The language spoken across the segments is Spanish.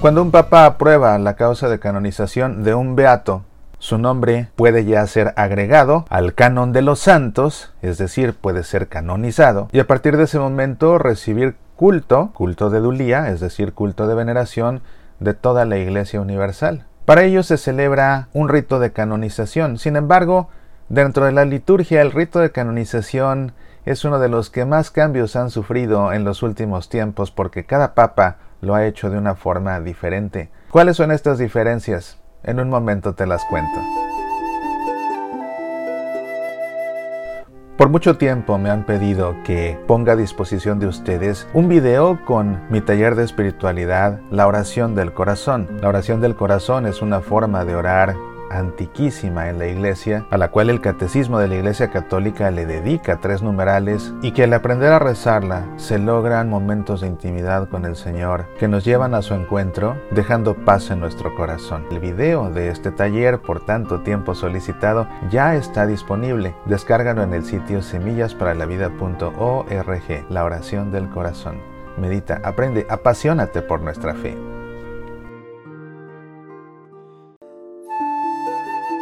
Cuando un papa aprueba la causa de canonización de un beato, su nombre puede ya ser agregado al canon de los santos, es decir, puede ser canonizado, y a partir de ese momento recibir culto, culto de dulía, es decir, culto de veneración de toda la Iglesia Universal. Para ello se celebra un rito de canonización. Sin embargo, dentro de la liturgia el rito de canonización es uno de los que más cambios han sufrido en los últimos tiempos porque cada papa lo ha hecho de una forma diferente. ¿Cuáles son estas diferencias? En un momento te las cuento. Por mucho tiempo me han pedido que ponga a disposición de ustedes un video con mi taller de espiritualidad, la oración del corazón. La oración del corazón es una forma de orar antiquísima en la iglesia, a la cual el catecismo de la iglesia católica le dedica tres numerales y que al aprender a rezarla se logran momentos de intimidad con el Señor que nos llevan a su encuentro, dejando paz en nuestro corazón. El video de este taller, por tanto tiempo solicitado, ya está disponible. Descárgalo en el sitio semillasparalavida.org, la oración del corazón. Medita, aprende, apasionate por nuestra fe.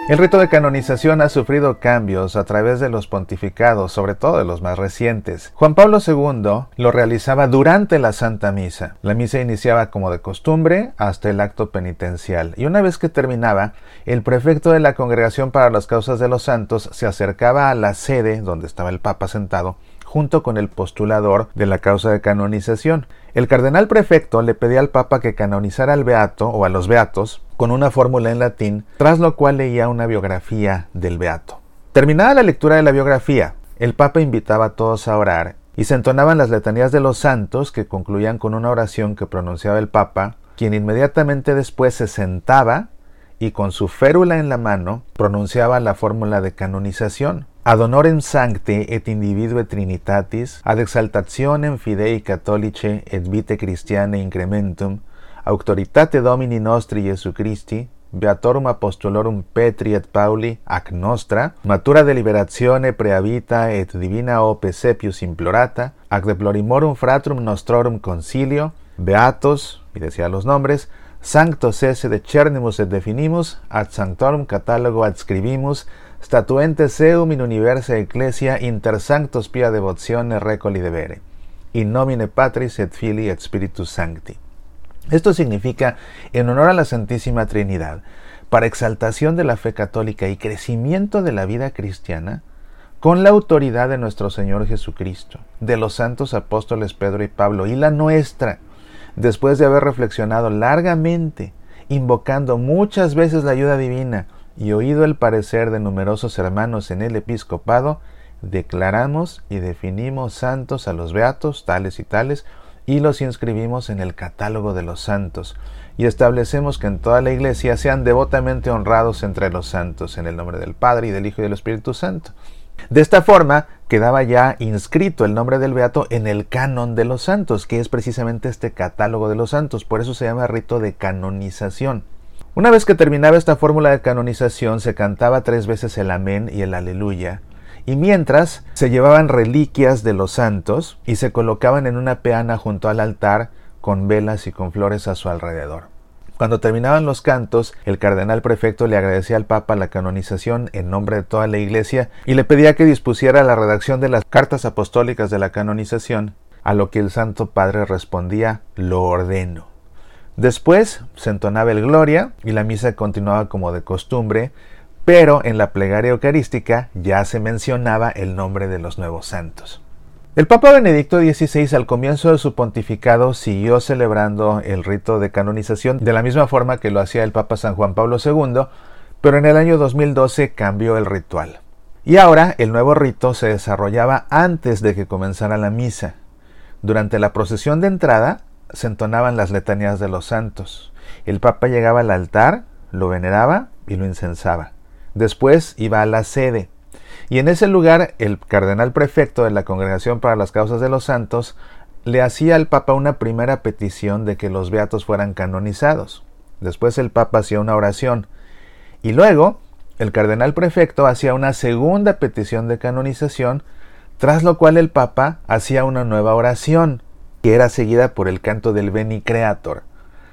El rito de canonización ha sufrido cambios a través de los pontificados, sobre todo de los más recientes. Juan Pablo II lo realizaba durante la Santa Misa. La misa iniciaba como de costumbre hasta el acto penitencial, y una vez que terminaba, el prefecto de la Congregación para las Causas de los Santos se acercaba a la sede donde estaba el Papa sentado junto con el postulador de la causa de canonización. El cardenal prefecto le pedía al Papa que canonizara al beato o a los beatos con una fórmula en latín, tras lo cual leía una biografía del beato. Terminada la lectura de la biografía, el Papa invitaba a todos a orar y se entonaban las letanías de los santos que concluían con una oración que pronunciaba el Papa, quien inmediatamente después se sentaba y con su férula en la mano pronunciaba la fórmula de canonización. Ad honorem sancte et individue trinitatis, ad exaltationem fidei catholice et vite christiane incrementum, auctoritate Domini nostri Jesu Christi, Beatorum Apostolorum Petri et Pauli ac nostra, matura deliberatione preavita et divina ope sepius implorata, ac deplorimorum fratrum nostrorum concilio, beatos, y decía los nombres, sanctos esse de cernimus et definimus, ad sanctorum catalogo adscribimus, statuentes eum in universa ecclesia inter sanctos pia devotione recoli debere. In nomine Patris et Filii et Spiritus Sancti. Esto significa en honor a la Santísima Trinidad, para exaltación de la fe católica y crecimiento de la vida cristiana, con la autoridad de nuestro Señor Jesucristo, de los santos apóstoles Pedro y Pablo y la nuestra, después de haber reflexionado largamente, invocando muchas veces la ayuda divina y oído el parecer de numerosos hermanos en el episcopado, declaramos y definimos santos a los beatos tales y tales, y los inscribimos en el catálogo de los santos, y establecemos que en toda la iglesia sean devotamente honrados entre los santos, en el nombre del Padre y del Hijo y del Espíritu Santo. De esta forma quedaba ya inscrito el nombre del beato en el canon de los santos, que es precisamente este catálogo de los santos, por eso se llama rito de canonización. Una vez que terminaba esta fórmula de canonización, se cantaba tres veces el amén y el aleluya, y mientras se llevaban reliquias de los santos y se colocaban en una peana junto al altar con velas y con flores a su alrededor. Cuando terminaban los cantos, el cardenal prefecto le agradecía al Papa la canonización en nombre de toda la Iglesia y le pedía que dispusiera la redacción de las cartas apostólicas de la canonización, a lo que el Santo Padre respondía lo ordeno. Después se entonaba el Gloria y la misa continuaba como de costumbre, pero en la plegaria eucarística ya se mencionaba el nombre de los nuevos santos. El Papa Benedicto XVI al comienzo de su pontificado siguió celebrando el rito de canonización de la misma forma que lo hacía el Papa San Juan Pablo II, pero en el año 2012 cambió el ritual. Y ahora el nuevo rito se desarrollaba antes de que comenzara la misa. Durante la procesión de entrada se entonaban las letanías de los santos. El Papa llegaba al altar, lo veneraba y lo incensaba. Después iba a la sede. Y en ese lugar el cardenal prefecto de la Congregación para las Causas de los Santos le hacía al Papa una primera petición de que los beatos fueran canonizados. Después el Papa hacía una oración. Y luego el cardenal prefecto hacía una segunda petición de canonización, tras lo cual el Papa hacía una nueva oración, que era seguida por el canto del Beni Creator.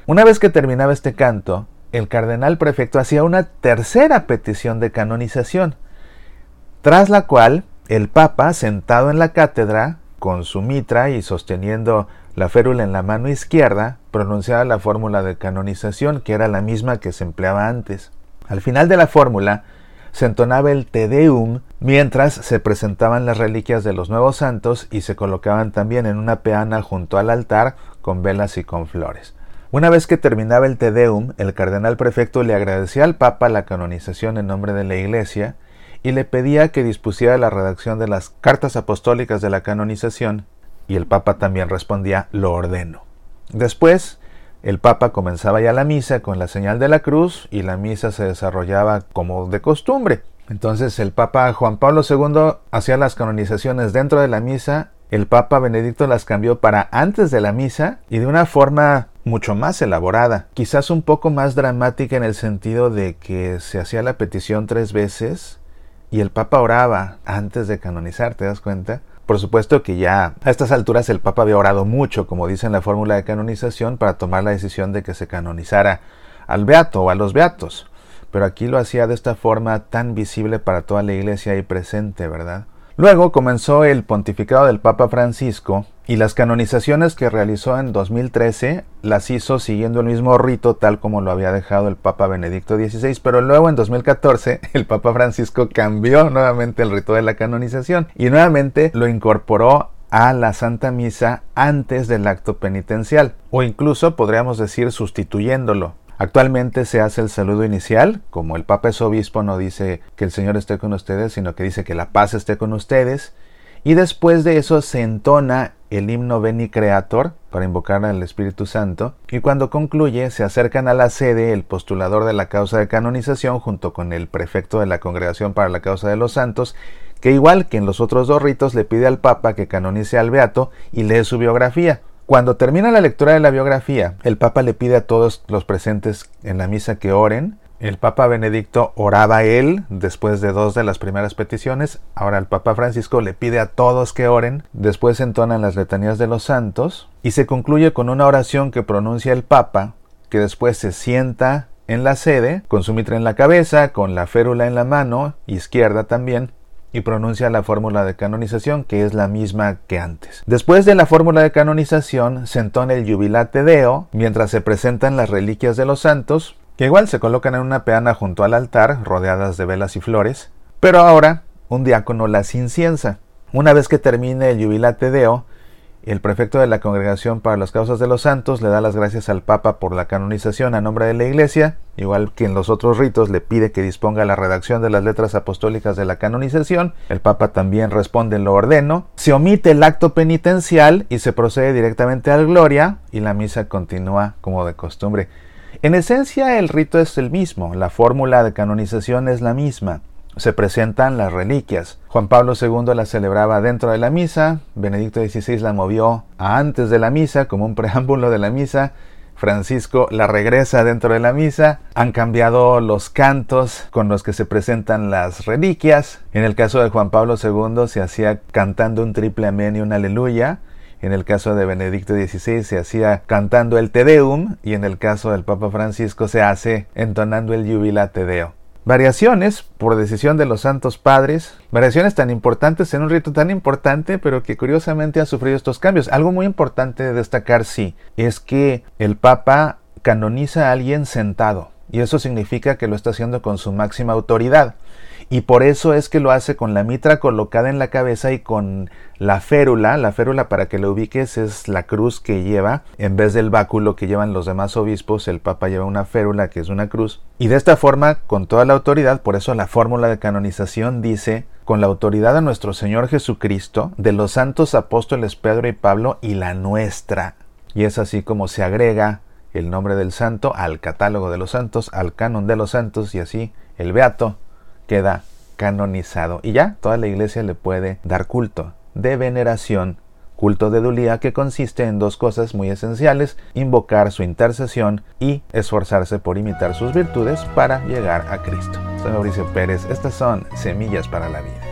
Una vez que terminaba este canto, el cardenal prefecto hacía una tercera petición de canonización, tras la cual el Papa, sentado en la cátedra, con su mitra y sosteniendo la férula en la mano izquierda, pronunciaba la fórmula de canonización, que era la misma que se empleaba antes. Al final de la fórmula, se entonaba el Te Deum mientras se presentaban las reliquias de los nuevos santos y se colocaban también en una peana junto al altar con velas y con flores. Una vez que terminaba el Te Deum, el cardenal prefecto le agradecía al Papa la canonización en nombre de la Iglesia y le pedía que dispusiera la redacción de las cartas apostólicas de la canonización, y el Papa también respondía lo ordeno. Después, el Papa comenzaba ya la misa con la señal de la cruz y la misa se desarrollaba como de costumbre. Entonces el Papa Juan Pablo II hacía las canonizaciones dentro de la misa, el Papa Benedicto las cambió para antes de la misa y de una forma mucho más elaborada, quizás un poco más dramática en el sentido de que se hacía la petición tres veces y el Papa oraba antes de canonizar, ¿te das cuenta? Por supuesto que ya a estas alturas el Papa había orado mucho, como dice en la fórmula de canonización, para tomar la decisión de que se canonizara al beato o a los beatos. Pero aquí lo hacía de esta forma tan visible para toda la iglesia ahí presente, ¿verdad? Luego comenzó el pontificado del Papa Francisco y las canonizaciones que realizó en 2013 las hizo siguiendo el mismo rito tal como lo había dejado el Papa Benedicto XVI, pero luego en 2014 el Papa Francisco cambió nuevamente el rito de la canonización y nuevamente lo incorporó a la Santa Misa antes del acto penitencial, o incluso podríamos decir sustituyéndolo. Actualmente se hace el saludo inicial, como el Papa es obispo no dice que el Señor esté con ustedes, sino que dice que la paz esté con ustedes, y después de eso se entona el himno Veni Creator para invocar al Espíritu Santo, y cuando concluye se acercan a la sede el postulador de la causa de canonización junto con el prefecto de la Congregación para la Causa de los Santos, que igual que en los otros dos ritos le pide al Papa que canonice al Beato y lee su biografía. Cuando termina la lectura de la biografía, el Papa le pide a todos los presentes en la misa que oren. El Papa Benedicto oraba él después de dos de las primeras peticiones. Ahora el Papa Francisco le pide a todos que oren. Después entonan las letanías de los santos. Y se concluye con una oración que pronuncia el Papa, que después se sienta en la sede, con su mitra en la cabeza, con la férula en la mano, izquierda también, y pronuncia la fórmula de canonización que es la misma que antes. Después de la fórmula de canonización se entona el Jubilate Deo mientras se presentan las reliquias de los santos, que igual se colocan en una peana junto al altar, rodeadas de velas y flores, pero ahora un diácono las inciensa. Una vez que termine el Jubilate Deo, el prefecto de la Congregación para las Causas de los Santos le da las gracias al Papa por la canonización a nombre de la Iglesia, igual que en los otros ritos le pide que disponga la redacción de las letras apostólicas de la canonización. El Papa también responde lo ordeno. Se omite el acto penitencial y se procede directamente al Gloria y la misa continúa como de costumbre. En esencia el rito es el mismo, la fórmula de canonización es la misma se presentan las reliquias. Juan Pablo II la celebraba dentro de la misa, Benedicto XVI la movió a antes de la misa como un preámbulo de la misa, Francisco la regresa dentro de la misa, han cambiado los cantos con los que se presentan las reliquias. En el caso de Juan Pablo II se hacía cantando un triple amén y un aleluya. En el caso de Benedicto XVI se hacía cantando el Te Deum y en el caso del Papa Francisco se hace entonando el Jubilate Deo. Variaciones por decisión de los santos padres, variaciones tan importantes en un rito tan importante, pero que curiosamente ha sufrido estos cambios. Algo muy importante de destacar, sí, es que el Papa canoniza a alguien sentado, y eso significa que lo está haciendo con su máxima autoridad y por eso es que lo hace con la mitra colocada en la cabeza y con la férula. La férula para que lo ubiques es la cruz que lleva, en vez del báculo que llevan los demás obispos, el Papa lleva una férula que es una cruz. Y de esta forma, con toda la autoridad, por eso la fórmula de canonización dice, con la autoridad de nuestro Señor Jesucristo, de los santos apóstoles Pedro y Pablo y la nuestra. Y es así como se agrega el nombre del santo al catálogo de los santos, al canon de los santos y así el beato queda canonizado y ya toda la iglesia le puede dar culto de veneración, culto de dulía que consiste en dos cosas muy esenciales, invocar su intercesión y esforzarse por imitar sus virtudes para llegar a Cristo. Soy Mauricio Pérez, estas son Semillas para la Vida.